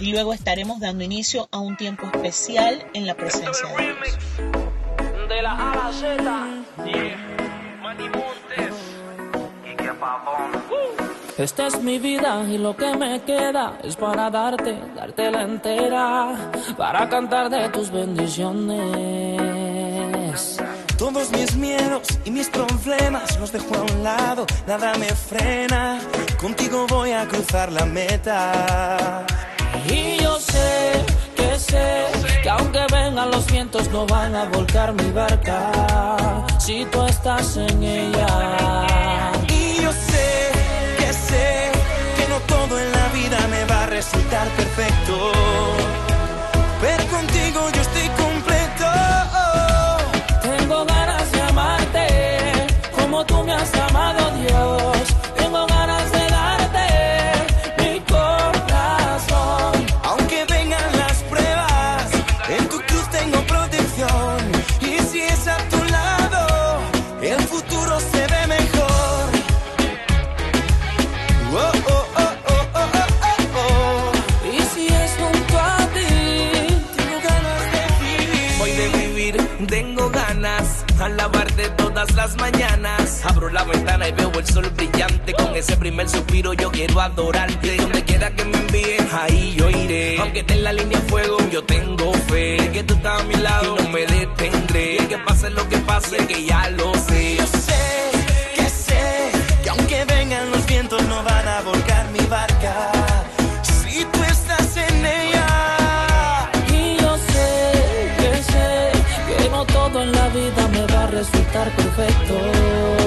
y luego estaremos dando inicio a un tiempo especial en la presencia de Dios. De la A a la Z, Manny Montes y que Esta es mi vida y lo que me queda es para darte, darte la entera, para cantar de tus bendiciones. Todos mis miedos y mis problemas los dejo a un lado, nada me frena, contigo voy a cruzar la meta. Yo sé que sé que aunque vengan los vientos no van a volcar mi barca si tú estás en ella. Y yo sé que sé que no todo en la vida me va a resultar perfecto, pero contigo yo las mañanas. Abro la ventana y veo el sol brillante. Con ese primer suspiro yo quiero adorarte. Donde quiera que me envíen, ahí yo iré. Aunque esté en la línea de fuego, yo tengo fe. Que tú estás a mi lado y no me detendré. Que pase lo que pase, que ya lo sé. Yo sé que sé que aunque vengan los vientos no van a volcar mi barca. Resultar perfecto.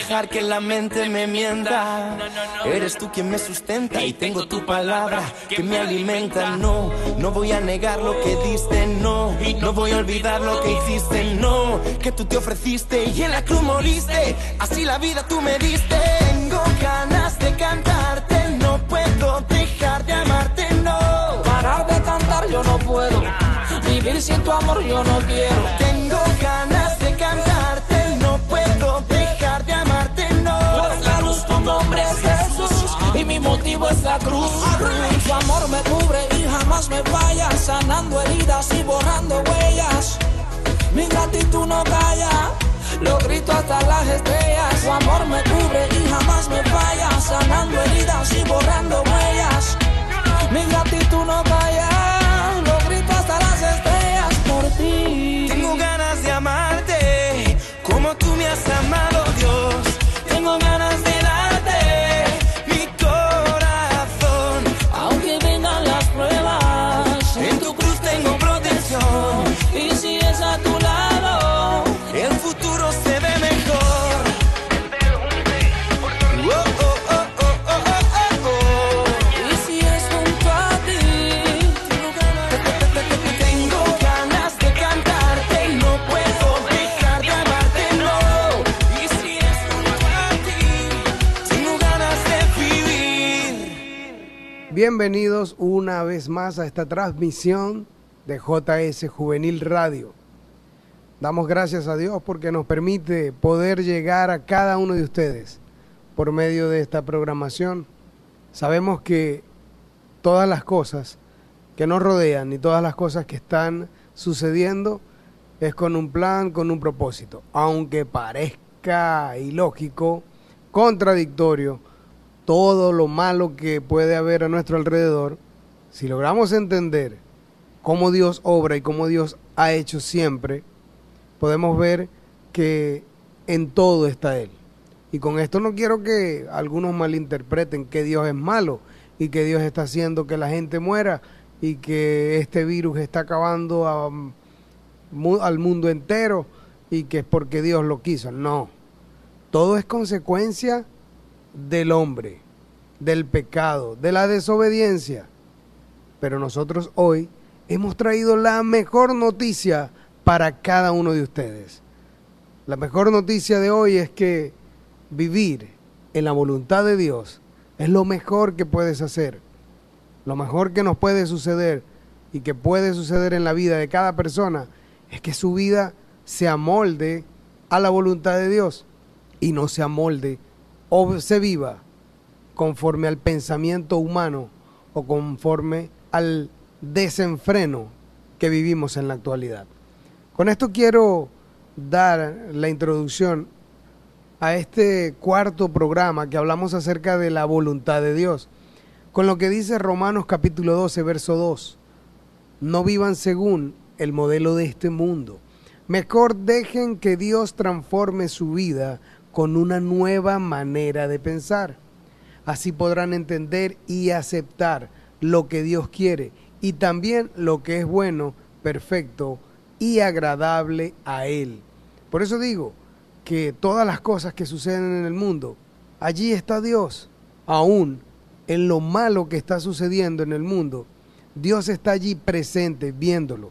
Dejar que la mente me mienta. Eres tú quien me sustenta y tengo tu palabra que me alimenta. No, no voy a negar lo que diste, no. No voy a olvidar lo que hiciste, no. Que tú te ofreciste y en la cruz moriste. Así la vida tú me diste. Tengo ganas de cantarte, no puedo dejar de amarte, no. Parar de cantar yo no puedo. Vivir sin tu amor yo no quiero. Tengo mi motivo es la cruz. Tu amor me cubre y jamás me falla, sanando heridas y borrando huellas. Mi gratitud no calla, lo grito hasta las estrellas. Tu amor me cubre y jamás me falla, sanando heridas y borrando huellas. Mi gratitud no calla, lo grito hasta las estrellas por ti. Tengo ganas de amarte como tú me has amado, Dios. Tengo ganas Bienvenidos una vez más a esta transmisión de JS Juvenil Radio. Damos gracias a Dios porque nos permite poder llegar a cada uno de ustedes por medio de esta programación. Sabemos que todas las cosas que nos rodean y todas las cosas que están sucediendo es con un plan, con un propósito. Aunque parezca ilógico, contradictorio, todo lo malo que puede haber a nuestro alrededor, si logramos entender cómo Dios obra y cómo Dios ha hecho siempre, podemos ver que en todo está Él. Y con esto no quiero que algunos malinterpreten que Dios es malo y que Dios está haciendo que la gente muera y que este virus está acabando al mundo entero y que es porque Dios lo quiso. No, todo es consecuencia del hombre, del pecado, de la desobediencia. Pero nosotros hoy hemos traído la mejor noticia para cada uno de ustedes. La mejor noticia de hoy es que vivir en la voluntad de Dios es lo mejor que puedes hacer, lo mejor que nos puede suceder y que puede suceder en la vida de cada persona es que su vida se amolde a la voluntad de Dios y no se amolde o se viva conforme al pensamiento humano o conforme al desenfreno que vivimos en la actualidad. Con esto quiero dar la introducción a este cuarto programa que hablamos acerca de la voluntad de Dios, con lo que dice Romanos capítulo 12, verso 2. No vivan según el modelo de este mundo. Mejor dejen que Dios transforme su vida con una nueva manera de pensar. Así podrán entender y aceptar lo que Dios quiere y también lo que es bueno, perfecto y agradable a Él. Por eso digo que todas las cosas que suceden en el mundo, allí está Dios. Aún en lo malo que está sucediendo en el mundo, Dios está allí presente, viéndolo.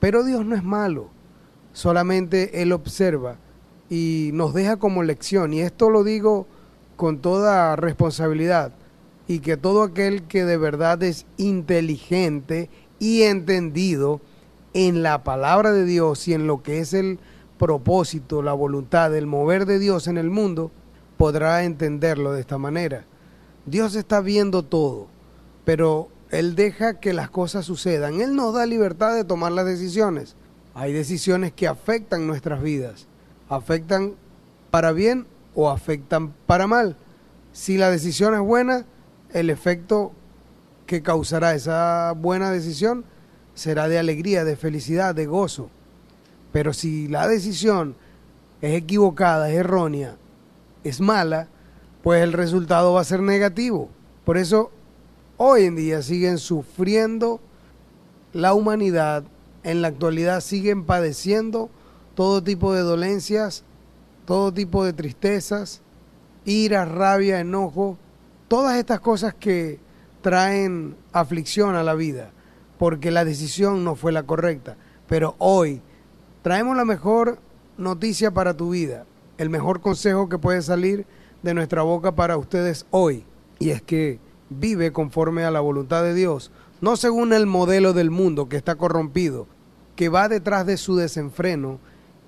Pero Dios no es malo, solamente Él observa y nos deja como lección. Y esto lo digo con toda responsabilidad y que todo aquel que de verdad es inteligente y entendido en la palabra de Dios y en lo que es el propósito, la voluntad, el mover de Dios en el mundo, podrá entenderlo de esta manera. Dios está viendo todo, pero Él deja que las cosas sucedan. Él nos da libertad de tomar las decisiones. Hay decisiones que afectan nuestras vidas, afectan para bien o afectan para mal. Si la decisión es buena, el efecto que causará esa buena decisión será de alegría, de felicidad, de gozo. Pero si la decisión es equivocada, es errónea, es mala, pues el resultado va a ser negativo. Por eso hoy en día siguen sufriendo la humanidad, en la actualidad siguen padeciendo todo tipo de dolencias, todo tipo de tristezas, ira, rabia, enojo, todas estas cosas que traen aflicción a la vida, porque la decisión no fue la correcta. Pero hoy traemos la mejor noticia para tu vida, el mejor consejo que puede salir de nuestra boca para ustedes hoy, y es que vive conforme a la voluntad de Dios, no según el modelo del mundo que está corrompido, que va detrás de su desenfreno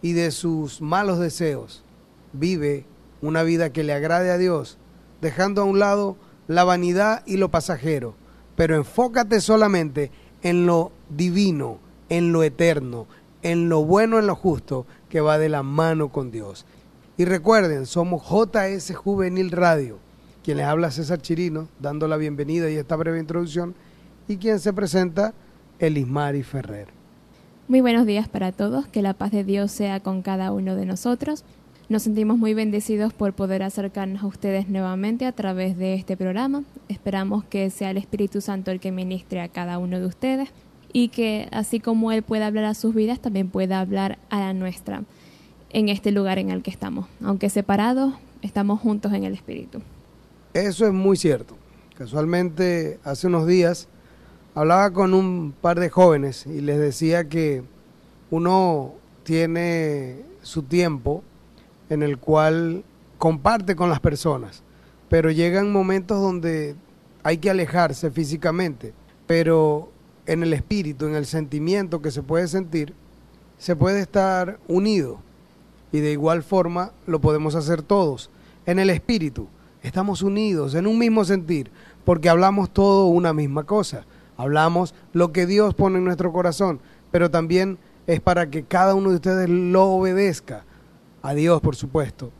y de sus malos deseos. Vive una vida que le agrade a Dios dejando a un lado la vanidad y lo pasajero, pero enfócate solamente en lo divino, en lo eterno, en lo bueno, en lo justo, que va de la mano con Dios. Y recuerden, somos JS Juvenil Radio, quien les habla César Chirino, dando la bienvenida y esta breve introducción, y quien se presenta, Elismari Ferrer. Muy buenos días para todos, que la paz de Dios sea con cada uno de nosotros. Nos sentimos muy bendecidos por poder acercarnos a ustedes nuevamente a través de este programa. Esperamos que sea el Espíritu Santo el que ministre a cada uno de ustedes y que así como Él pueda hablar a sus vidas, también pueda hablar a la nuestra en este lugar en el que estamos. Aunque separados, estamos juntos en el Espíritu. Eso es muy cierto. Casualmente, hace unos días hablaba con un par de jóvenes y les decía que uno tiene su tiempo en el cual comparte con las personas, pero llegan momentos donde hay que alejarse físicamente, pero en el espíritu, en el sentimiento que se puede sentir, se puede estar unido y de igual forma lo podemos hacer todos. En el espíritu estamos unidos en un mismo sentir porque hablamos todo una misma cosa. Hablamos lo que Dios pone en nuestro corazón, pero también es para que cada uno de ustedes lo obedezca a Dios, por supuesto,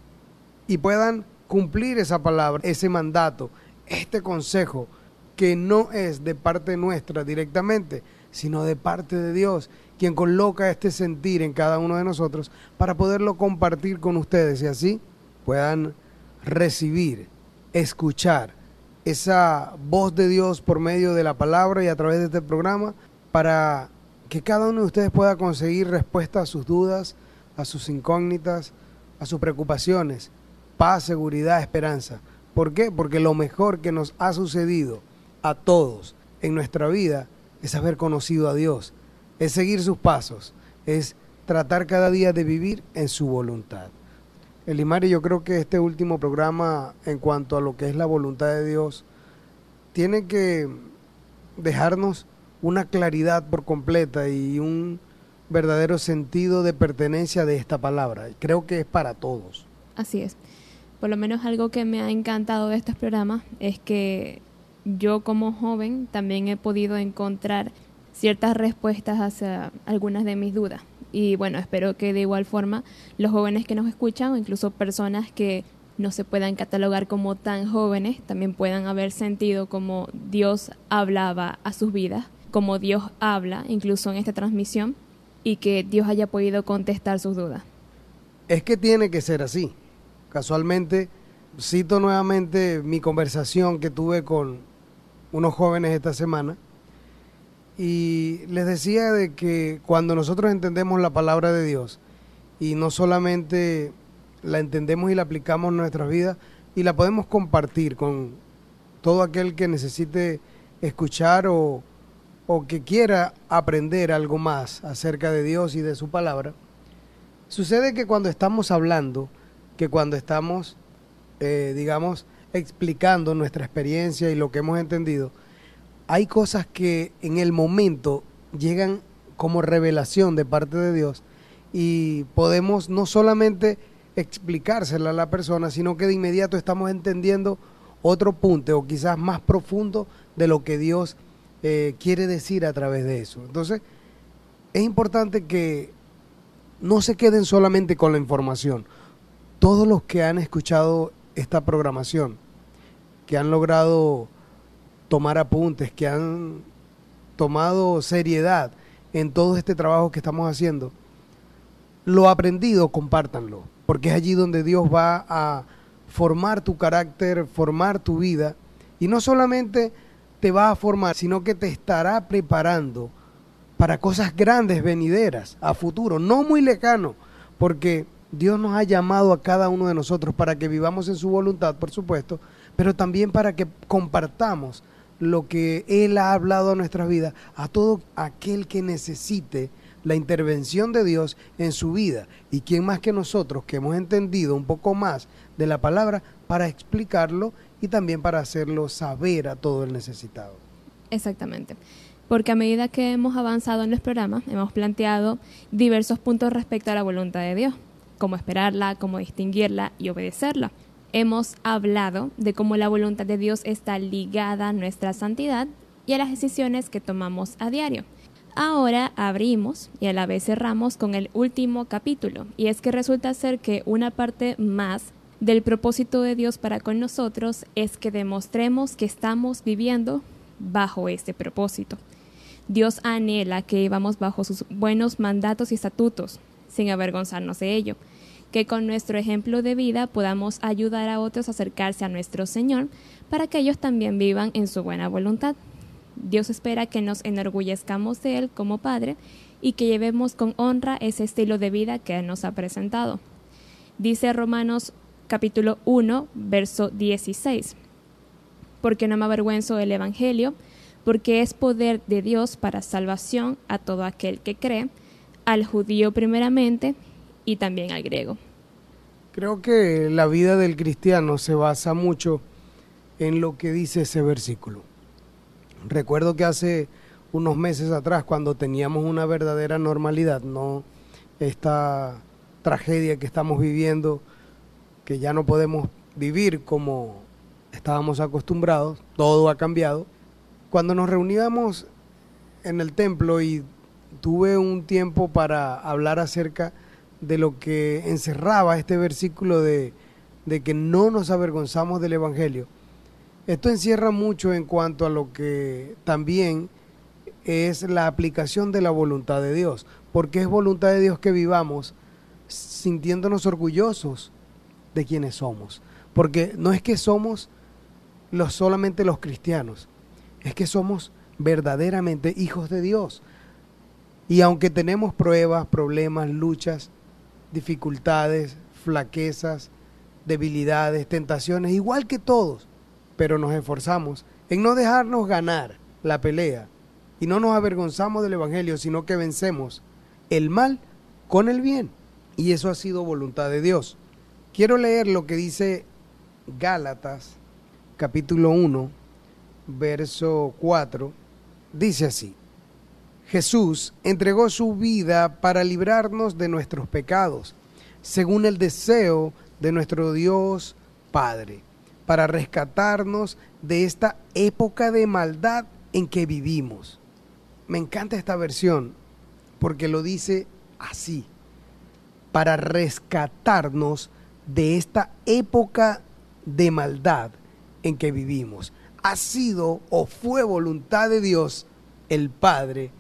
y puedan cumplir esa palabra, ese mandato, este consejo que no es de parte nuestra directamente, sino de parte de Dios, quien coloca este sentir en cada uno de nosotros para poderlo compartir con ustedes y así puedan recibir, escuchar esa voz de Dios por medio de la palabra y a través de este programa para que cada uno de ustedes pueda conseguir respuesta a sus dudas, a sus incógnitas, a sus preocupaciones, paz, seguridad, esperanza. ¿Por qué? Porque lo mejor que nos ha sucedido a todos en nuestra vida es haber conocido a Dios, es seguir sus pasos, es tratar cada día de vivir en su voluntad. Elimari, yo creo que este último programa en cuanto a lo que es la voluntad de Dios tiene que dejarnos una claridad por completa y un verdadero sentido de pertenencia de esta palabra. Creo que es para todos. Así es. Por lo menos algo que me ha encantado de estos programas es que yo como joven también he podido encontrar ciertas respuestas hacia algunas de mis dudas. Y bueno, espero que de igual forma los jóvenes que nos escuchan o incluso personas que no se puedan catalogar como tan jóvenes también puedan haber sentido como Dios hablaba a sus vidas, como Dios habla incluso en esta transmisión y que Dios haya podido contestar sus dudas. Es que tiene que ser así. Casualmente, cito nuevamente mi conversación que tuve con unos jóvenes esta semana y les decía de que cuando nosotros entendemos la palabra de Dios y no solamente la entendemos y la aplicamos en nuestras vidas y la podemos compartir con todo aquel que necesite escuchar o, o que quiera aprender algo más acerca de Dios y de su palabra, sucede que cuando estamos hablando, que cuando estamos, eh, digamos, explicando nuestra experiencia y lo que hemos entendido, hay cosas que en el momento llegan como revelación de parte de Dios y podemos no solamente explicársela a la persona, sino que de inmediato estamos entendiendo otro punto o quizás más profundo de lo que Dios eh, quiere decir a través de eso. Entonces, es importante que no se queden solamente con la información. Todos los que han escuchado esta programación, que han logrado tomar apuntes, que han tomado seriedad en todo este trabajo que estamos haciendo, lo aprendido, compártanlo, porque es allí donde Dios va a formar tu carácter, formar tu vida, y no solamente te va a formar, sino que te estará preparando para cosas grandes venideras a futuro, no muy lejano, porque Dios nos ha llamado a cada uno de nosotros para que vivamos en su voluntad, por supuesto, pero también para que compartamos lo que Él ha hablado a nuestras vidas, a todo aquel que necesite la intervención de Dios en su vida. Y quién más que nosotros, que hemos entendido un poco más de la palabra, para explicarlo y también para hacerlo saber a todo el necesitado. Exactamente. Porque a medida que hemos avanzado en los programas, hemos planteado diversos puntos respecto a la voluntad de Dios, cómo esperarla, cómo distinguirla y obedecerla hemos hablado de cómo la voluntad de Dios está ligada a nuestra santidad y a las decisiones que tomamos a diario. Ahora abrimos y a la vez cerramos con el último capítulo, y es que resulta ser que una parte más del propósito de Dios para con nosotros es que demostremos que estamos viviendo bajo este propósito. Dios anhela que vivamos bajo sus buenos mandatos y estatutos, sin avergonzarnos de ello que con nuestro ejemplo de vida podamos ayudar a otros a acercarse a nuestro Señor para que ellos también vivan en su buena voluntad. Dios espera que nos enorgullezcamos de Él como Padre y que llevemos con honra ese estilo de vida que Él nos ha presentado. Dice Romanos capítulo 1, verso 16, porque no me avergüenzo del Evangelio, porque es poder de Dios para salvación a todo aquel que cree, al judío primeramente y también al griego. Creo que la vida del cristiano se basa mucho en lo que dice ese versículo. Recuerdo que hace unos meses atrás, cuando teníamos una verdadera normalidad, no esta tragedia que estamos viviendo, que ya no podemos vivir como estábamos acostumbrados, todo ha cambiado. Cuando nos reuníamos en el templo y tuve un tiempo para hablar acerca de lo que encerraba este versículo de, que no nos avergonzamos del Evangelio. Esto encierra mucho en cuanto a lo que también es la aplicación de la voluntad de Dios, porque es voluntad de Dios que vivamos sintiéndonos orgullosos de quienes somos, porque no es que somos los solamente los cristianos, es que somos verdaderamente hijos de Dios. Y aunque tenemos pruebas, problemas, luchas, dificultades, flaquezas, debilidades, tentaciones, igual que todos, pero nos esforzamos en no dejarnos ganar la pelea y no nos avergonzamos del Evangelio, sino que vencemos el mal con el bien. Y eso ha sido voluntad de Dios. Quiero leer lo que dice Gálatas capítulo 1, verso 4. Dice así, Jesús entregó su vida para librarnos de nuestros pecados, según el deseo de nuestro Dios Padre, para rescatarnos de esta época de maldad en que vivimos. Me encanta esta versión porque lo dice así, para rescatarnos de esta época de maldad en que vivimos. Ha sido o fue voluntad de Dios, el Padre,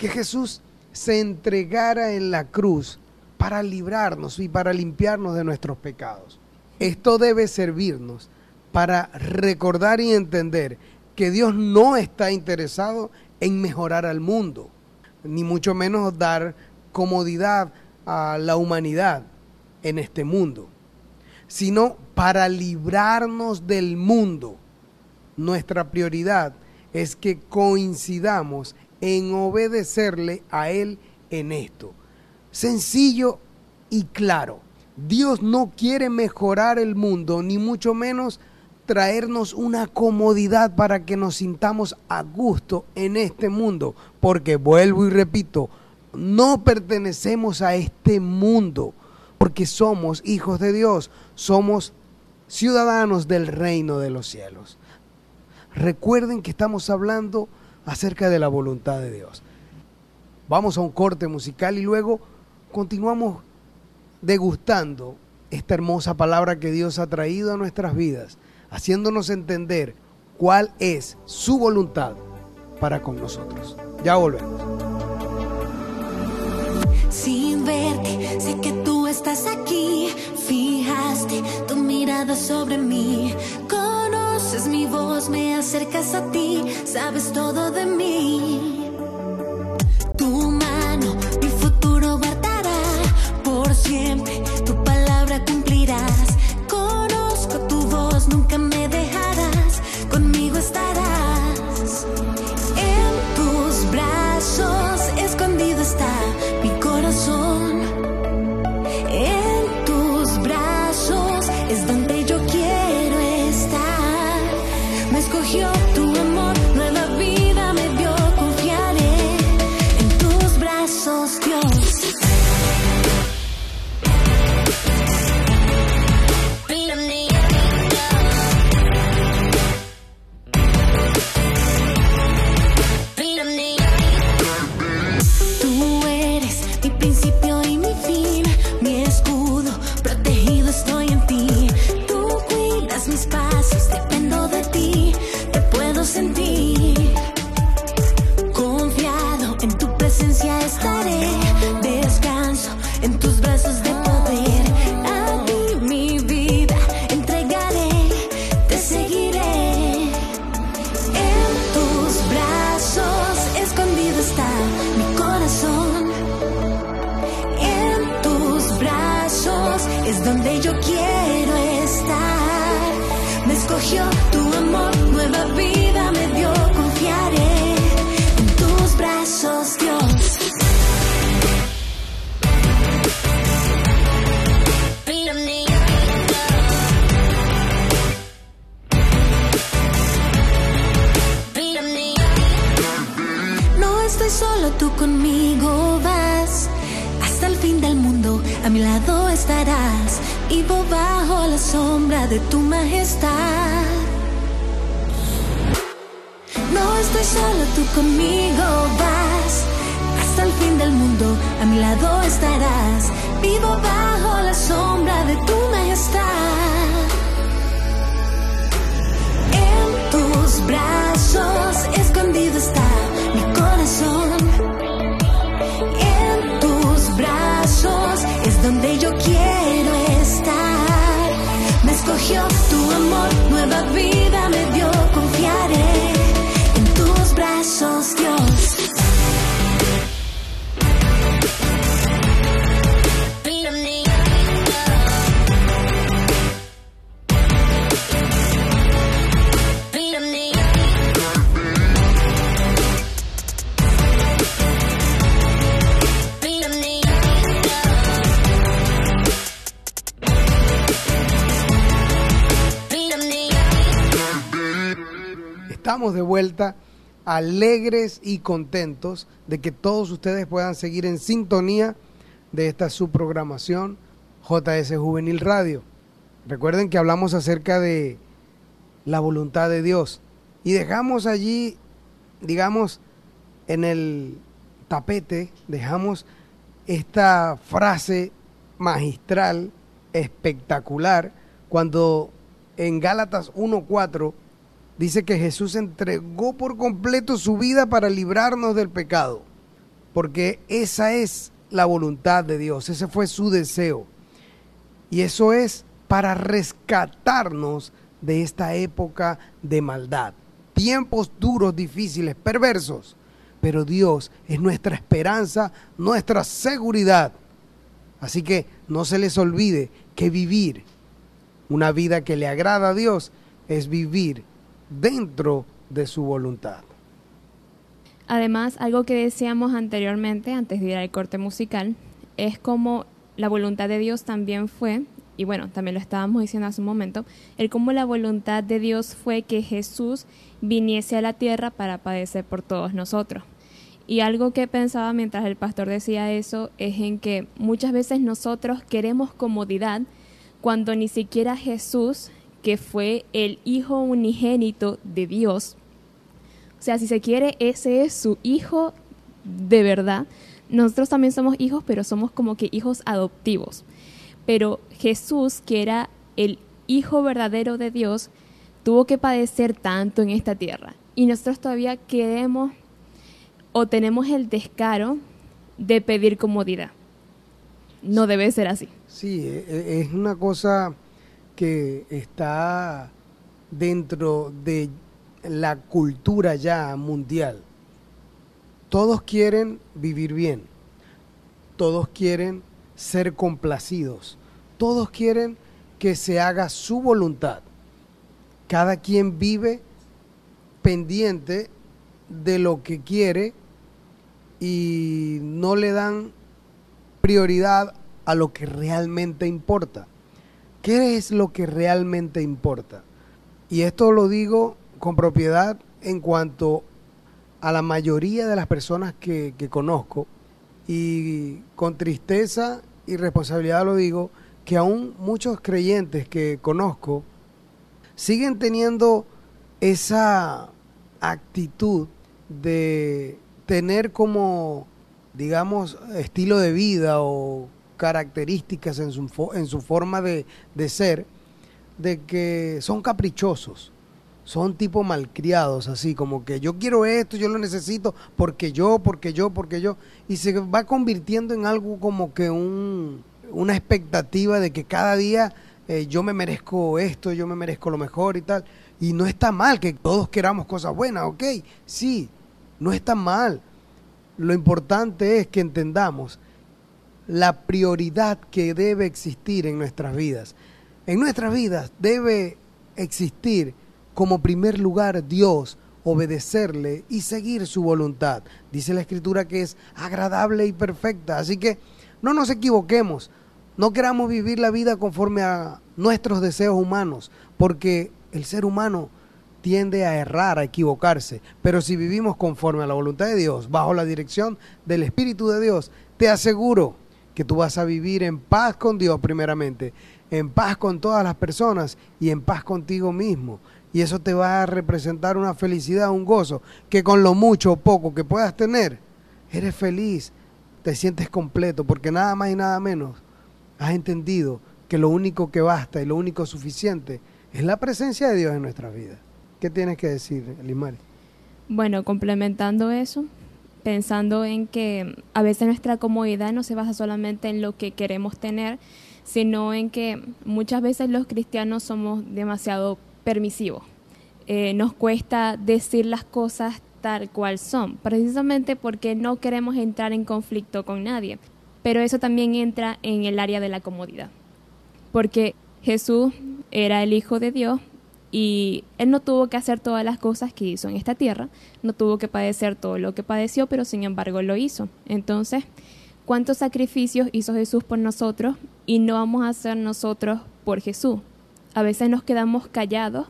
que Jesús se entregara en la cruz para librarnos y para limpiarnos de nuestros pecados. Esto debe servirnos para recordar y entender que Dios no está interesado en mejorar al mundo, ni mucho menos dar comodidad a la humanidad en este mundo, sino para librarnos del mundo. Nuestra prioridad es que coincidamos en obedecerle a Él en esto. Sencillo y claro. Dios no quiere mejorar el mundo, ni mucho menos traernos una comodidad para que nos sintamos a gusto en este mundo, porque vuelvo y repito, no pertenecemos a este mundo, porque somos hijos de Dios, somos ciudadanos del reino de los cielos. Recuerden que estamos hablando acerca de la voluntad de Dios. Vamos a un corte musical y luego continuamos degustando esta hermosa palabra que Dios ha traído a nuestras vidas haciéndonos entender cuál es su voluntad para con nosotros. Ya volvemos. Sin verte, sé que tú estás aquí. Fijaste tu mirada sobre mí. Conoces mi voz, me acercas a ti. Sabes todo de mí. Tu mano, mi futuro guardará por siempre. Tu palabra cumplirás. De vuelta alegres y contentos de que todos ustedes puedan seguir en sintonía de esta subprogramación JS Juvenil Radio. Recuerden que hablamos acerca de la voluntad de Dios y dejamos allí, digamos, en el tapete, dejamos esta frase magistral, espectacular, cuando en Gálatas 1.4 dice que Jesús entregó por completo su vida para librarnos del pecado, porque esa es la voluntad de Dios, ese fue su deseo. Y eso es para rescatarnos de esta época de maldad. Tiempos duros, difíciles, perversos. Pero Dios es nuestra esperanza, nuestra seguridad. Así que no se les olvide que vivir una vida que le agrada a Dios es vivir dentro de su voluntad. Además, algo que decíamos anteriormente, antes de ir al corte musical, es como la voluntad de Dios también fue, y bueno, también lo estábamos diciendo hace un momento, el cómo la voluntad de Dios fue que Jesús viniese a la tierra para padecer por todos nosotros. Y algo que pensaba mientras el pastor decía eso es en que muchas veces nosotros queremos comodidad cuando ni siquiera Jesús, que fue el Hijo unigénito de Dios, o sea, si se quiere, ese es su hijo de verdad. Nosotros también somos hijos, pero somos como que hijos adoptivos. Pero Jesús, que era el hijo verdadero de Dios, tuvo que padecer tanto en esta tierra. Y nosotros todavía queremos o tenemos el descaro de pedir comodidad. No debe ser así. Sí, e, e, es una cosa que está dentro de la cultura ya mundial. Todos quieren vivir bien, todos quieren ser complacidos, todos quieren que se haga su voluntad. Cada quien vive pendiente de lo que quiere y no le dan prioridad a lo que realmente importa. ¿Qué es lo que realmente importa? Y esto lo digo con propiedad en cuanto a la mayoría de las personas que, conozco y con tristeza y responsabilidad lo digo, que aún muchos creyentes que conozco siguen teniendo esa actitud de tener como, digamos, estilo de vida o características en su, en su forma de, de ser, de que son caprichosos son tipo malcriados, así como que yo quiero esto, yo lo necesito porque yo, porque yo, porque yo, y se va convirtiendo en algo como que un, una expectativa de que cada día eh, yo me merezco esto, yo me merezco lo mejor y tal. Y no está mal que todos queramos cosas buenas, ok, sí, no está mal. Lo importante es que entendamos la prioridad que debe existir en nuestras vidas. En nuestras vidas debe existir como primer lugar Dios, obedecerle y seguir su voluntad. Dice la escritura que es agradable y perfecta. Así que no nos equivoquemos, no queramos vivir la vida conforme a nuestros deseos humanos, porque el ser humano tiende a errar, a equivocarse. Pero si vivimos conforme a la voluntad de Dios, bajo la dirección del Espíritu de Dios, te aseguro que tú vas a vivir en paz con Dios primeramente, en paz con todas las personas y en paz contigo mismo y eso te va a representar una felicidad, un gozo, que con lo mucho o poco que puedas tener, eres feliz, te sientes completo, porque nada más y nada menos has entendido que lo único que basta y lo único suficiente es la presencia de Dios en nuestra vida. ¿Qué tienes que decir, Elimari? Bueno, complementando eso, pensando en que a veces nuestra comodidad no se basa solamente en lo que queremos tener, sino en que muchas veces los cristianos somos demasiado permisivo. Eh, nos cuesta decir las cosas tal cual son, precisamente porque no queremos entrar en conflicto con nadie. Pero eso también entra en el área de la comodidad, porque Jesús era el Hijo de Dios y Él no tuvo que hacer todas las cosas que hizo en esta tierra, no tuvo que padecer todo lo que padeció, pero sin embargo lo hizo. Entonces, ¿cuántos sacrificios hizo Jesús por nosotros y no vamos a hacer nosotros por Jesús? a veces nos quedamos callados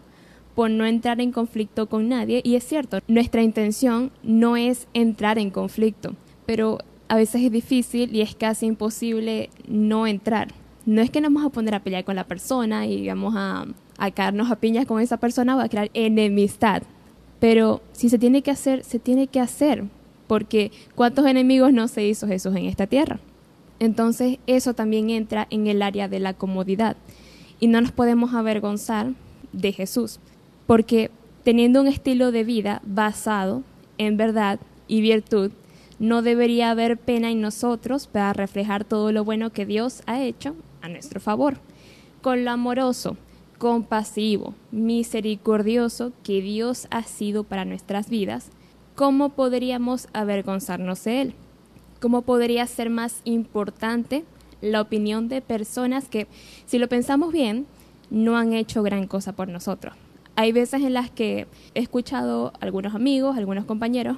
por no entrar en conflicto con nadie. Y es cierto, nuestra intención no es entrar en conflicto, pero a veces es difícil y es casi imposible no entrar. No es que nos vamos a poner a pelear con la persona y vamos a, a caernos a piñas con esa persona o a crear enemistad. Pero si se tiene que hacer, se tiene que hacer, porque ¿cuántos enemigos no se hizo Jesús en esta tierra? Entonces eso también entra en el área de la comodidad y no nos podemos avergonzar de Jesús, porque teniendo un estilo de vida basado en verdad y virtud, no debería haber pena en nosotros para reflejar todo lo bueno que Dios ha hecho a nuestro favor. Con lo amoroso, compasivo, misericordioso que Dios ha sido para nuestras vidas, ¿cómo podríamos avergonzarnos de Él? ¿Cómo podría ser más importante la opinión de personas que, si lo pensamos bien, no han hecho gran cosa por nosotros? Hay veces en las que he escuchado a algunos amigos, algunos compañeros,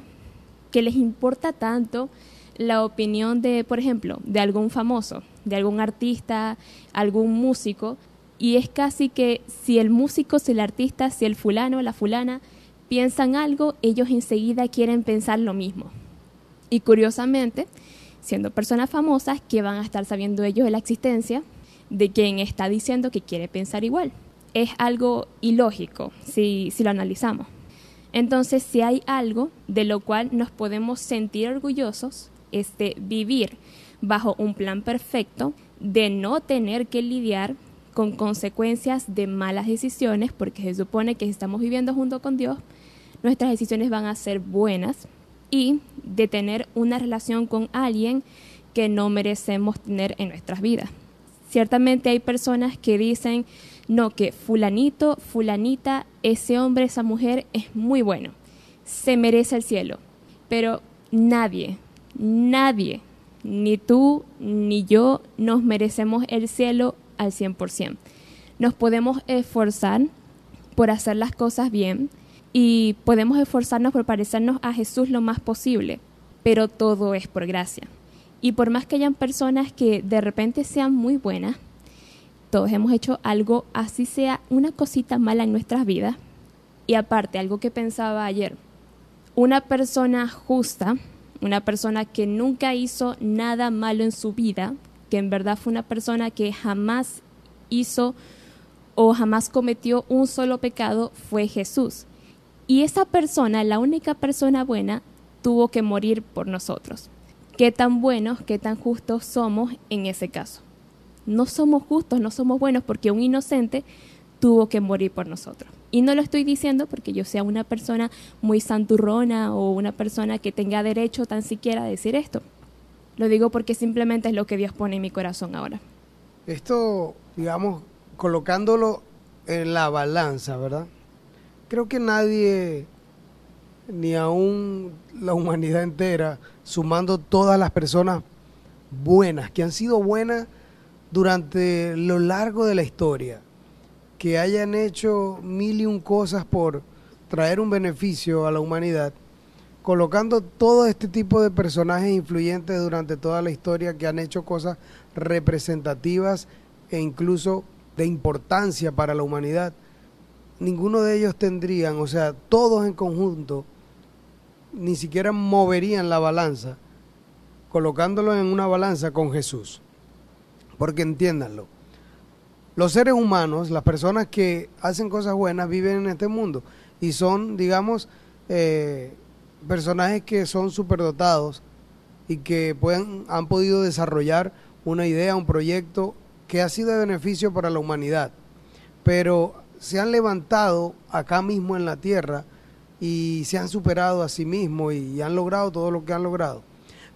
que les importa tanto la opinión de, por ejemplo, de algún famoso, de algún artista, algún músico, y es casi que si el músico, si el artista, si el fulano, la fulana piensan algo, ellos enseguida quieren pensar lo mismo. Y curiosamente, siendo personas famosas, que van a estar sabiendo ellos de la existencia de quien está diciendo que quiere pensar igual? Es algo ilógico si, lo analizamos. Entonces, si hay algo de lo cual nos podemos sentir orgullosos, es vivir bajo un plan perfecto, de no tener que lidiar con consecuencias de malas decisiones, porque se supone que si estamos viviendo junto con Dios, nuestras decisiones van a ser buenas y de tener una relación con alguien que no merecemos tener en nuestras vidas. Ciertamente hay personas que dicen, no, que fulanito, fulanita, ese hombre, esa mujer es muy bueno, se merece el cielo, pero nadie, nadie, ni tú ni yo nos merecemos el cielo al 100%. Nos podemos esforzar por hacer las cosas bien, y podemos esforzarnos por parecernos a Jesús lo más posible, pero todo es por gracia. Y por más que hayan personas que de repente sean muy buenas, todos hemos hecho algo, así sea una cosita mala en nuestras vidas. Y aparte, algo que pensaba ayer, una persona justa, una persona que nunca hizo nada malo en su vida, que en verdad fue una persona que jamás hizo o jamás cometió un solo pecado, fue Jesús. Y esa persona, la única persona buena, tuvo que morir por nosotros. ¿Qué tan buenos, qué tan justos somos en ese caso? No somos justos, no somos buenos porque un inocente tuvo que morir por nosotros. Y no lo estoy diciendo porque yo sea una persona muy santurrona o una persona que tenga derecho tan siquiera a decir esto. Lo digo porque simplemente es lo que Dios pone en mi corazón ahora. Esto, digamos, colocándolo en la balanza, ¿verdad? creo que nadie, ni aún la humanidad entera, sumando todas las personas buenas, que han sido buenas durante lo largo de la historia, que hayan hecho mil y un cosas por traer un beneficio a la humanidad, colocando todo este tipo de personajes influyentes durante toda la historia que han hecho cosas representativas e incluso de importancia para la humanidad ninguno de ellos tendrían, o sea, todos en conjunto, ni siquiera moverían la balanza, colocándolo en una balanza con Jesús. Porque entiéndanlo, los seres humanos, las personas que hacen cosas buenas, viven en este mundo y son, digamos, eh, personajes que son superdotados y que pueden, han podido desarrollar una idea, un proyecto que ha sido de beneficio para la humanidad. Pero se han levantado acá mismo en la tierra y se han superado a sí mismos y han logrado todo lo que han logrado.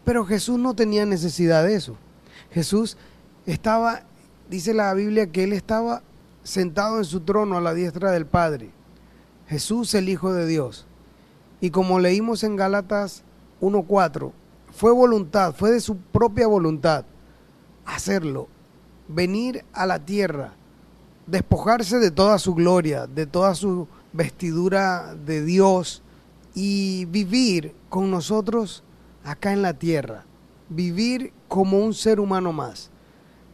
Pero Jesús no tenía necesidad de eso. Jesús estaba, dice la Biblia, que él estaba sentado en su trono a la diestra del Padre. Jesús el Hijo de Dios. Y como leímos en Gálatas 1.4, fue voluntad, fue de su propia voluntad hacerlo, venir a la tierra despojarse de toda su gloria, de toda su vestidura de Dios y vivir con nosotros acá en la tierra, vivir como un ser humano más.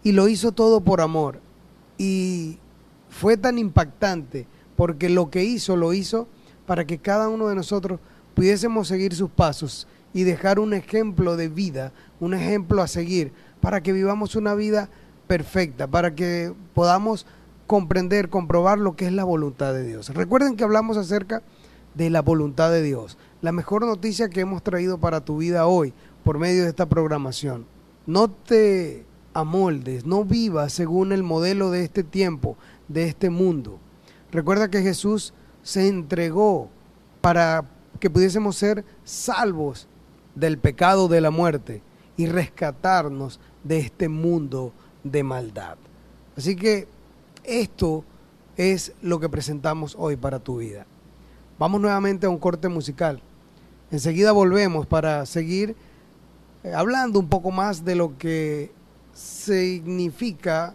Y lo hizo todo por amor. Y fue tan impactante porque lo que hizo lo hizo para que cada uno de nosotros pudiésemos seguir sus pasos y dejar un ejemplo de vida, un ejemplo a seguir, para que vivamos una vida perfecta, para que podamos comprender, comprobar lo que es la voluntad de Dios. Recuerden que hablamos acerca de la voluntad de Dios. La mejor noticia que hemos traído para tu vida hoy por medio de esta programación. No te amoldes, no vivas según el modelo de este tiempo, de este mundo. Recuerda que Jesús se entregó para que pudiésemos ser salvos del pecado de la muerte y rescatarnos de este mundo de maldad. Así que esto es lo que presentamos hoy para tu vida. Vamos nuevamente a un corte musical. Enseguida volvemos para seguir eh, hablando un poco más de lo que significa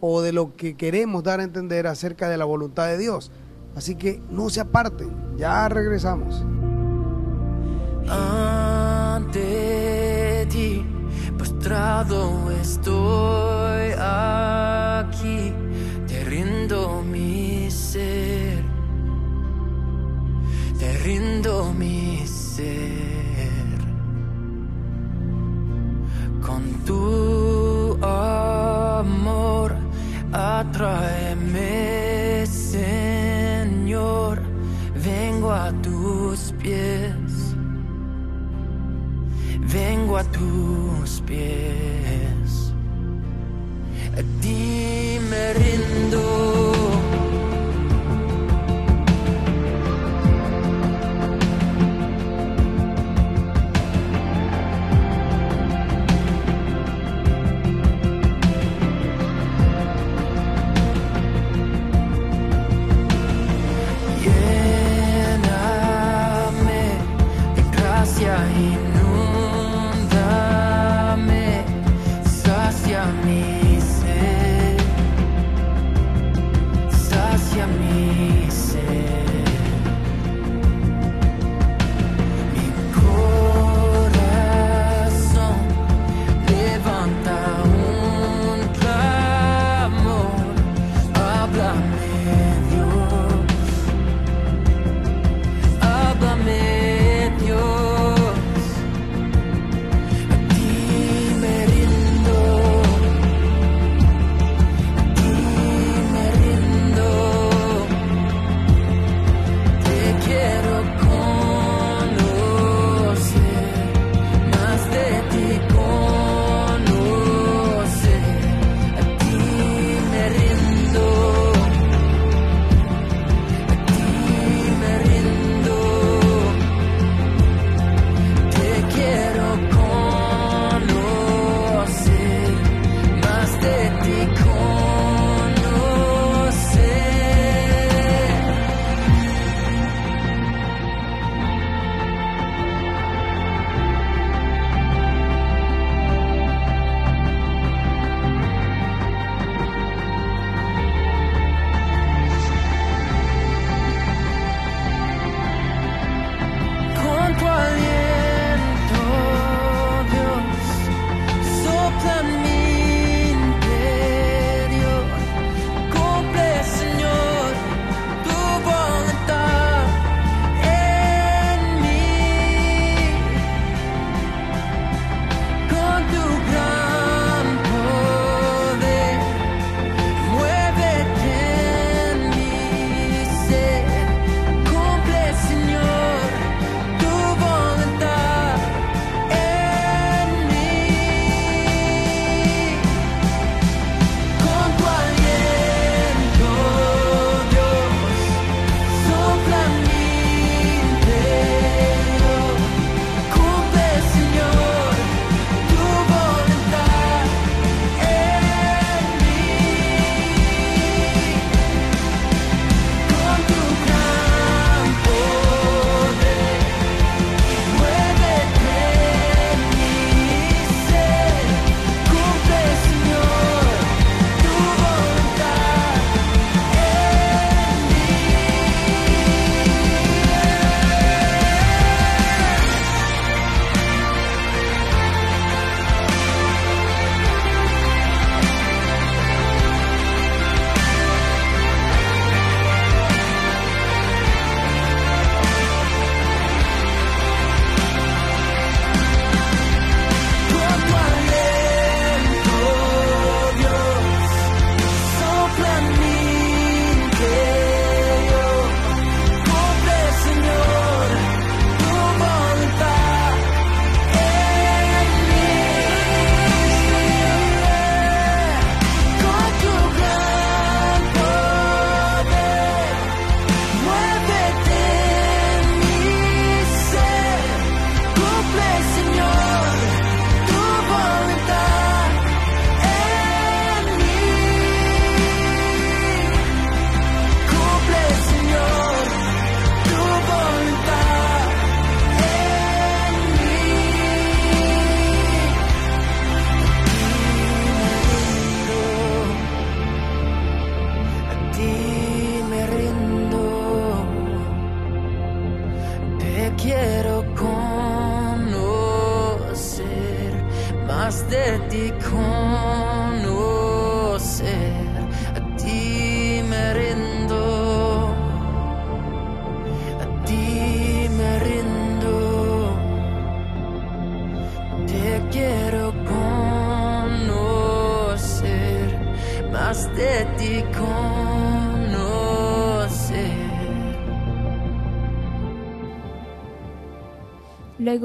o de lo que queremos dar a entender acerca de la voluntad de Dios. Así que no se aparten, ya regresamos. Ante ti, postrado estoy aquí, te rindo mi ser, te rindo mi ser. Con tu amor, atráeme, Señor, vengo a tus pies, vengo a tus pies, a ti me rindo.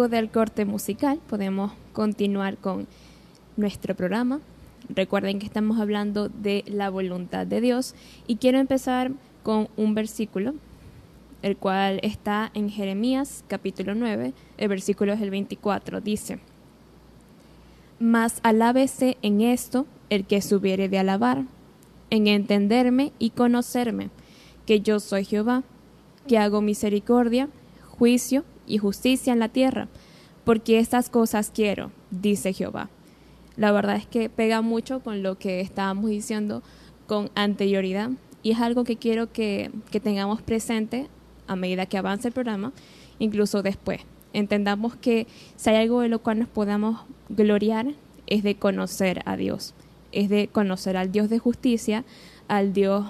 Del corte musical podemos continuar con nuestro programa. Recuerden que estamos hablando de la voluntad de Dios y quiero empezar con un versículo, el cual está en Jeremías capítulo 9, el versículo es el 24, dice, Mas alábese en esto el que subiere de alabar, en entenderme y conocerme, que yo soy Jehová, que hago misericordia, juicio y justicia en la tierra, porque estas cosas quiero, dice Jehová. La verdad es que pega mucho con lo que estábamos diciendo con anterioridad y es algo que quiero que, que tengamos presente a medida que avance el programa, incluso después. Entendamos que si hay algo de lo cual nos podamos gloriar es de conocer a Dios, es de conocer al Dios de justicia, al Dios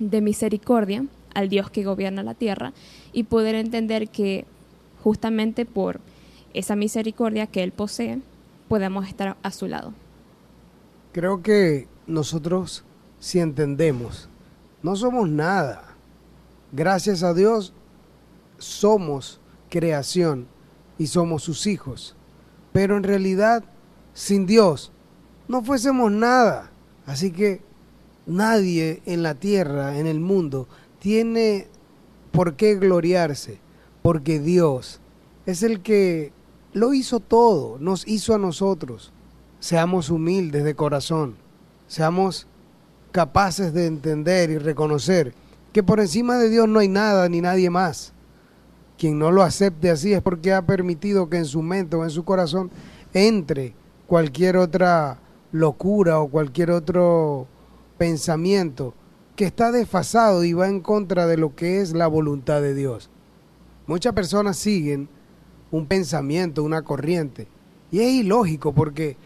de misericordia, al Dios que gobierna la tierra y poder entender que justamente por esa misericordia que Él posee, podemos estar a su lado. Creo que nosotros, si entendemos, no somos nada. Gracias a Dios, somos creación y somos sus hijos. Pero en realidad, sin Dios, no fuésemos nada. Así que nadie en la tierra, en el mundo, tiene por qué gloriarse, porque Dios es el que lo hizo todo, nos hizo a nosotros. Seamos humildes de corazón, seamos capaces de entender y reconocer que por encima de Dios no hay nada ni nadie más. Quien no lo acepte así es porque ha permitido que en su mente o en su corazón entre cualquier otra locura o cualquier otro pensamiento que está desfasado y va en contra de lo que es la voluntad de Dios. Muchas personas siguen un pensamiento, una corriente, y es ilógico porque,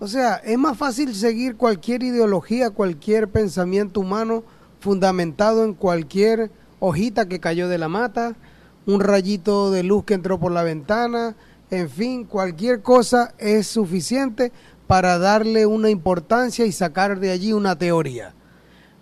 o sea, es más fácil seguir cualquier ideología, cualquier pensamiento humano fundamentado en cualquier hojita que cayó de la mata, un rayito de luz que entró por la ventana, en fin, cualquier cosa es suficiente para darle una importancia y sacar de allí una teoría.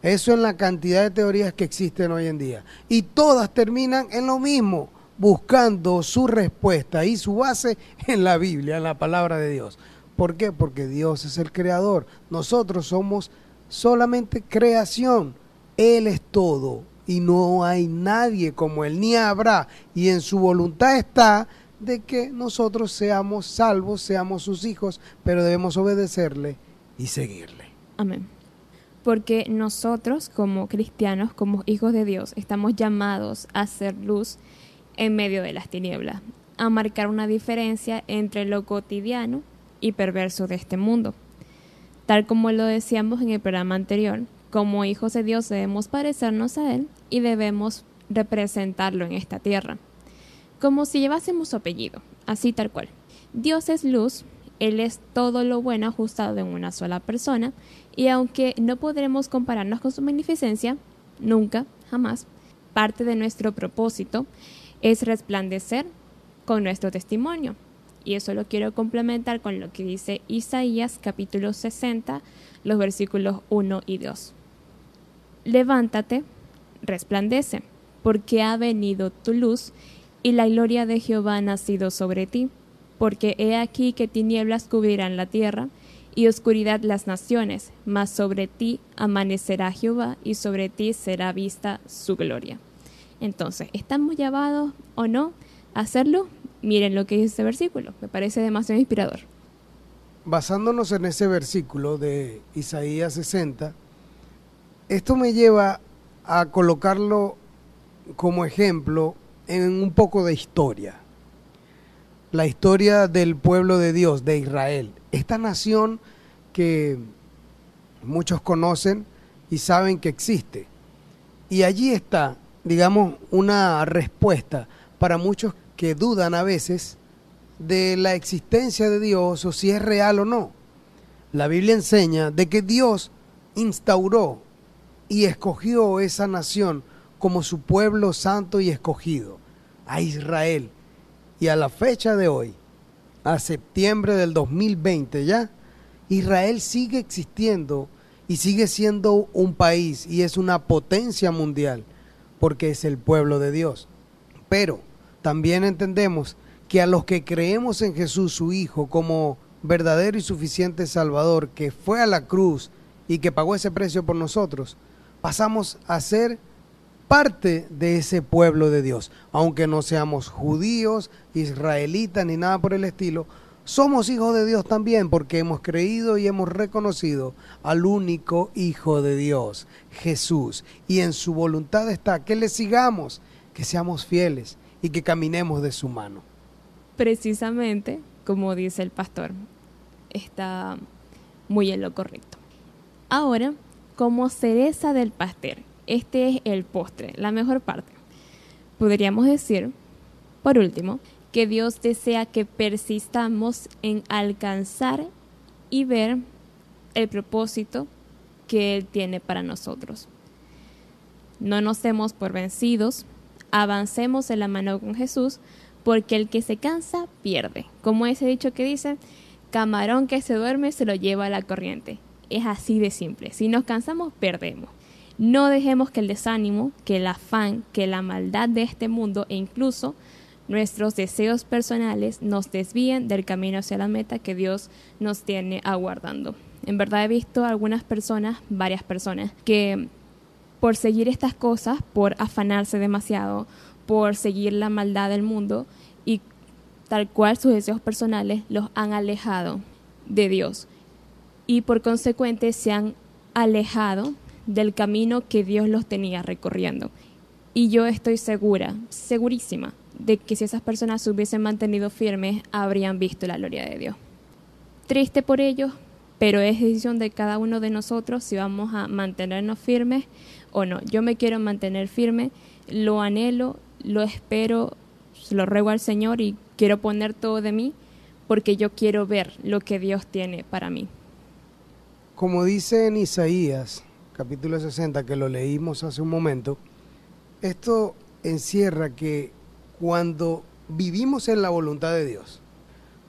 Eso en la cantidad de teorías que existen hoy en día. Y todas terminan en lo mismo, buscando su respuesta y su base en la Biblia, en la palabra de Dios. ¿Por qué? Porque Dios es el creador. Nosotros somos solamente creación. Él es todo y no hay nadie como Él, ni habrá. Y en su voluntad está de que nosotros seamos salvos, seamos sus hijos, pero debemos obedecerle y seguirle. Amén. Porque nosotros como cristianos, como hijos de Dios, estamos llamados a ser luz en medio de las tinieblas, a marcar una diferencia entre lo cotidiano y perverso de este mundo. Tal como lo decíamos en el programa anterior, como hijos de Dios debemos parecernos a Él y debemos representarlo en esta tierra, como si llevásemos su apellido, así tal cual. Dios es luz, Él es todo lo bueno ajustado en una sola persona, y aunque no podremos compararnos con su magnificencia, nunca, jamás, parte de nuestro propósito es resplandecer con nuestro testimonio. Y eso lo quiero complementar con lo que dice Isaías capítulo 60, los versículos 1 y 2. Levántate, resplandece, porque ha venido tu luz y la gloria de Jehová ha nacido sobre ti, porque he aquí que tinieblas cubrirán la tierra y oscuridad las naciones, mas sobre ti amanecerá Jehová y sobre ti será vista su gloria. Entonces, ¿estamos llamados o no a hacerlo? Miren lo que dice este versículo, me parece demasiado inspirador. Basándonos en ese versículo de Isaías 60, esto me lleva a colocarlo como ejemplo en un poco de historia. La historia del pueblo de Dios, de Israel. Esta nación que muchos conocen y saben que existe. Y allí está, digamos, una respuesta para muchos que dudan a veces de la existencia de Dios o si es real o no. La Biblia enseña de que Dios instauró y escogió esa nación como su pueblo santo y escogido, a Israel. Y a la fecha de hoy, a septiembre del 2020 ya, Israel sigue existiendo y sigue siendo un país y es una potencia mundial porque es el pueblo de Dios. Pero también entendemos que a los que creemos en Jesús, su Hijo, como verdadero y suficiente Salvador, que fue a la cruz y que pagó ese precio por nosotros, pasamos a ser parte de ese pueblo de Dios. Aunque no seamos judíos, israelitas ni nada por el estilo, somos hijos de Dios también porque hemos creído y hemos reconocido al único Hijo de Dios, Jesús. Y en su voluntad está que le sigamos, que seamos fieles y que caminemos de su mano. Precisamente, como dice el pastor, está muy en lo correcto. Ahora, como cereza del pastel, este es el postre, la mejor parte. Podríamos decir, por último, que Dios desea que persistamos en alcanzar y ver el propósito que Él tiene para nosotros. No nos demos por vencidos, avancemos en la mano con Jesús, porque el que se cansa pierde. Como ese dicho que dice, camarón que se duerme se lo lleva a la corriente. Es así de simple. Si nos cansamos, perdemos. No dejemos que el desánimo, que el afán, que la maldad de este mundo e incluso nuestros deseos personales nos desvíen del camino hacia la meta que Dios nos tiene aguardando. En verdad he visto algunas personas, varias personas, que por seguir estas cosas, por afanarse demasiado, por seguir la maldad del mundo y tal cual sus deseos personales los han alejado de Dios y por consecuente se han alejado del camino que Dios los tenía recorriendo. Y yo estoy segura, segurísima, de que si esas personas se hubiesen mantenido firmes, habrían visto la gloria de Dios. Triste por ellos, pero es decisión de cada uno de nosotros si vamos a mantenernos firmes o no. Yo me quiero mantener firme, lo anhelo, lo espero, lo ruego al Señor y quiero poner todo de mí porque yo quiero ver lo que Dios tiene para mí. Como dice en Isaías, capítulo 60, que lo leímos hace un momento, esto encierra que cuando vivimos en la voluntad de Dios,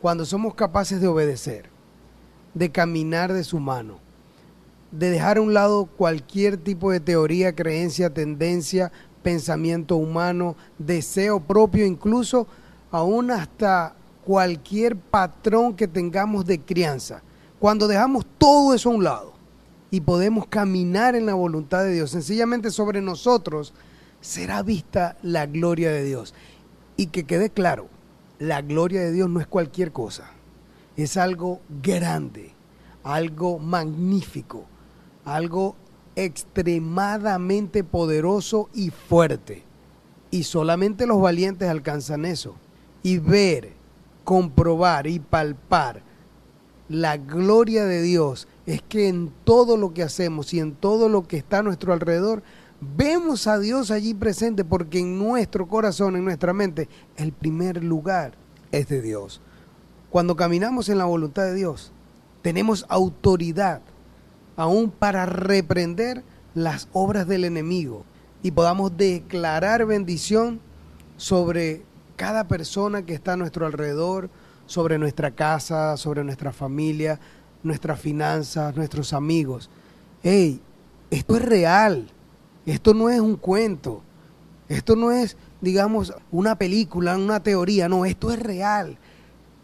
cuando somos capaces de obedecer, de caminar de su mano, de dejar a un lado cualquier tipo de teoría, creencia, tendencia, pensamiento humano, deseo propio, incluso aún hasta cualquier patrón que tengamos de crianza. Cuando dejamos todo eso a un lado y podemos caminar en la voluntad de Dios, sencillamente sobre nosotros será vista la gloria de Dios. Y que quede claro, la gloria de Dios no es cualquier cosa, es algo grande, algo magnífico, algo extremadamente poderoso y fuerte. Y solamente los valientes alcanzan eso. Y ver, comprobar y palpar la gloria de Dios es que en todo lo que hacemos y en todo lo que está a nuestro alrededor, vemos a Dios allí presente porque en nuestro corazón, en nuestra mente, el primer lugar es de Dios. Cuando caminamos en la voluntad de Dios, tenemos autoridad aún para reprender las obras del enemigo y podamos declarar bendición sobre cada persona que está a nuestro alrededor, sobre nuestra casa, sobre nuestra familia, nuestras finanzas, nuestros amigos. Hey, esto es real. Esto no es un cuento. Esto no es, digamos, una película, una teoría. No, esto es real.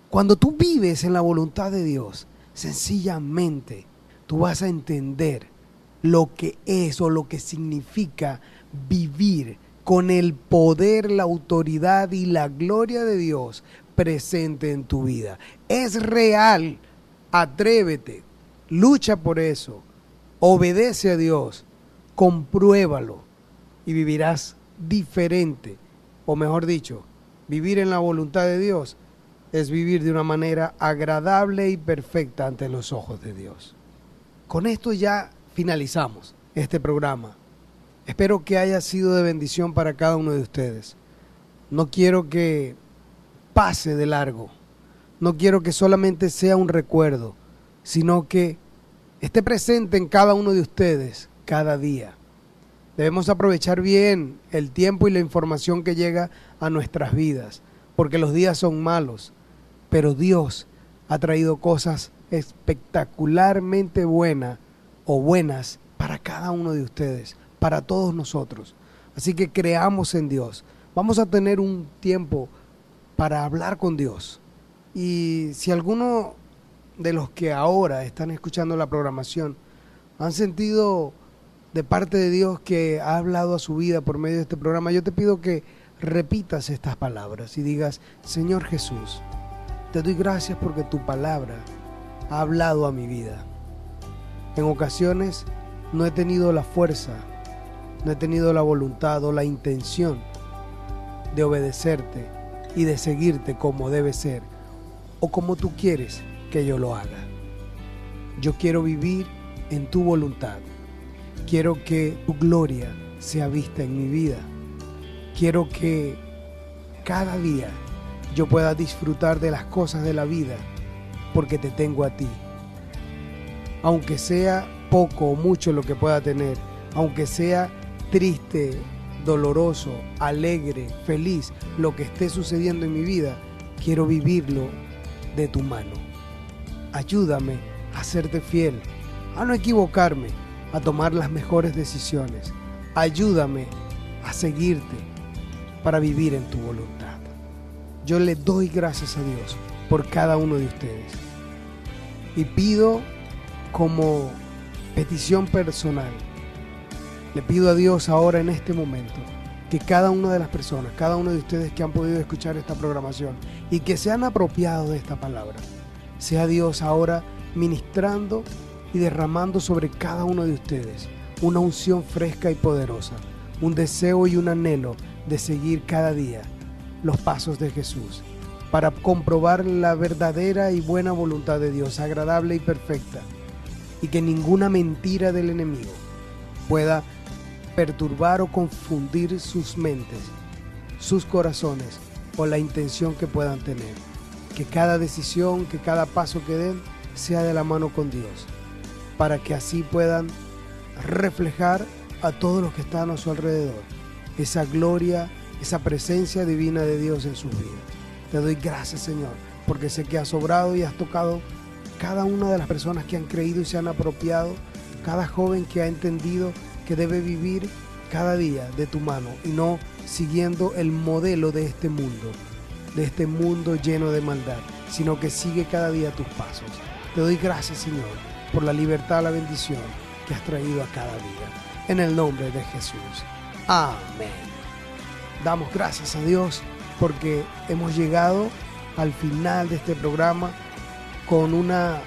Cuando tú vives en la voluntad de Dios, sencillamente tú vas a entender lo que es o lo que significa vivir con el poder, la autoridad y la gloria de Dios presente en tu vida. Es real. Atrévete. Lucha por eso. Obedece a Dios compruébalo y vivirás diferente. O mejor dicho, vivir en la voluntad de Dios es vivir de una manera agradable y perfecta ante los ojos de Dios. Con esto ya finalizamos este programa. Espero que haya sido de bendición para cada uno de ustedes. No quiero que pase de largo. No quiero que solamente sea un recuerdo, sino que esté presente en cada uno de ustedes cada día. Debemos aprovechar bien el tiempo y la información que llega a nuestras vidas, porque los días son malos, pero Dios ha traído cosas espectacularmente buenas o buenas para cada uno de ustedes, para todos nosotros. Así que creamos en Dios. Vamos a tener un tiempo para hablar con Dios. Y si alguno de los que ahora están escuchando la programación han sentido de parte de Dios que ha hablado a su vida por medio de este programa, yo te pido que repitas estas palabras y digas, Señor Jesús, te doy gracias porque tu palabra ha hablado a mi vida. En ocasiones no he tenido la fuerza, no he tenido la voluntad o la intención de obedecerte y de seguirte como debe ser o como tú quieres que yo lo haga. Yo quiero vivir en tu voluntad. Quiero que tu gloria sea vista en mi vida. Quiero que cada día yo pueda disfrutar de las cosas de la vida porque te tengo a ti. Aunque sea poco o mucho lo que pueda tener, aunque sea triste, doloroso, alegre, feliz, lo que esté sucediendo en mi vida, quiero vivirlo de tu mano. Ayúdame a serte fiel, a no equivocarme, a tomar las mejores decisiones. Ayúdame a seguirte para vivir en tu voluntad. Yo le doy gracias a Dios por cada uno de ustedes. Y pido como petición personal, le pido a Dios ahora en este momento que cada una de las personas, cada uno de ustedes que han podido escuchar esta programación y que se han apropiado de esta palabra, sea Dios ahora ministrando y derramando sobre cada uno de ustedes una unción fresca y poderosa, un deseo y un anhelo de seguir cada día los pasos de Jesús, para comprobar la verdadera y buena voluntad de Dios, agradable y perfecta, y que ninguna mentira del enemigo pueda perturbar o confundir sus mentes, sus corazones o la intención que puedan tener. Que cada decisión, que cada paso que den sea de la mano con Dios, para que así puedan reflejar a todos los que están a su alrededor esa gloria, esa presencia divina de Dios en sus vidas. Te doy gracias Señor, porque sé que has sobrado y has tocado cada una de las personas que han creído y se han apropiado, cada joven que ha entendido que debe vivir cada día de tu mano y no siguiendo el modelo de este mundo, de este mundo lleno de maldad, sino que sigue cada día tus pasos. Te doy gracias, Señor, por la libertad, la bendición que has traído a cada día. En el nombre de Jesús. Amén. Damos gracias a Dios porque hemos llegado al final de este programa con una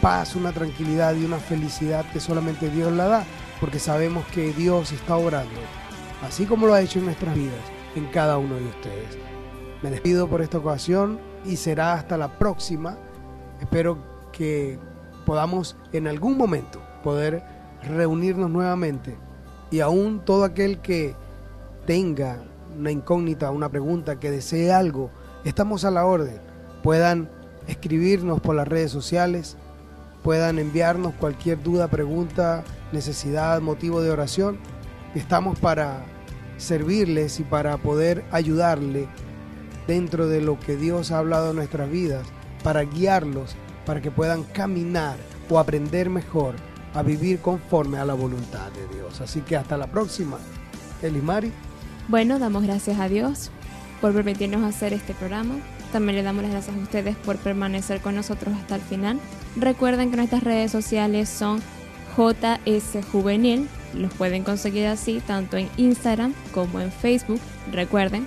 paz, una tranquilidad y una felicidad que solamente Dios la da porque sabemos que Dios está obrando, así como lo ha hecho en nuestras vidas, en cada uno de ustedes. Me despido por esta ocasión y será hasta la próxima. Espero que podamos en algún momento poder reunirnos nuevamente y aún todo aquel que tenga una incógnita, una pregunta, que desee algo, estamos a la orden. Puedan escribirnos por las redes sociales, puedan enviarnos cualquier duda, pregunta, necesidad, motivo de oración. Estamos para servirles y para poder ayudarle dentro de lo que Dios ha hablado en nuestras vidas, para guiarlos, para que puedan caminar o aprender mejor a vivir conforme a la voluntad de Dios. Así que hasta la próxima. Elimari. Bueno, damos gracias a Dios por permitirnos hacer este programa. También le damos las gracias a ustedes por permanecer con nosotros hasta el final. Recuerden que nuestras redes sociales son JS Juvenil. Los pueden conseguir así tanto en Instagram como en Facebook. Recuerden,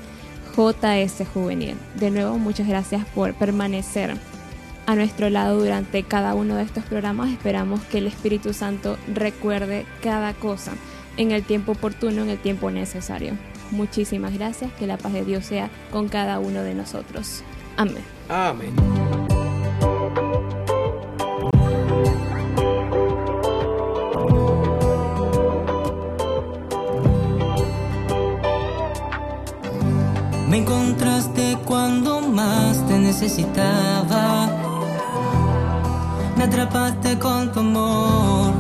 JS Juvenil. De nuevo, muchas gracias por permanecer a nuestro lado durante cada uno de estos programas. Esperamos que el Espíritu Santo recuerde cada cosa en el tiempo oportuno, en el tiempo necesario. Muchísimas gracias. Que la paz de Dios sea con cada uno de nosotros. Amén. Amén. Necesitaba. Me atrapaste con tu amor.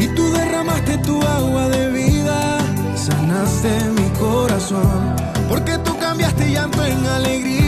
Y tú derramaste tu agua de vida, sanaste mi corazón. Porque tú cambiaste llanto en alegría,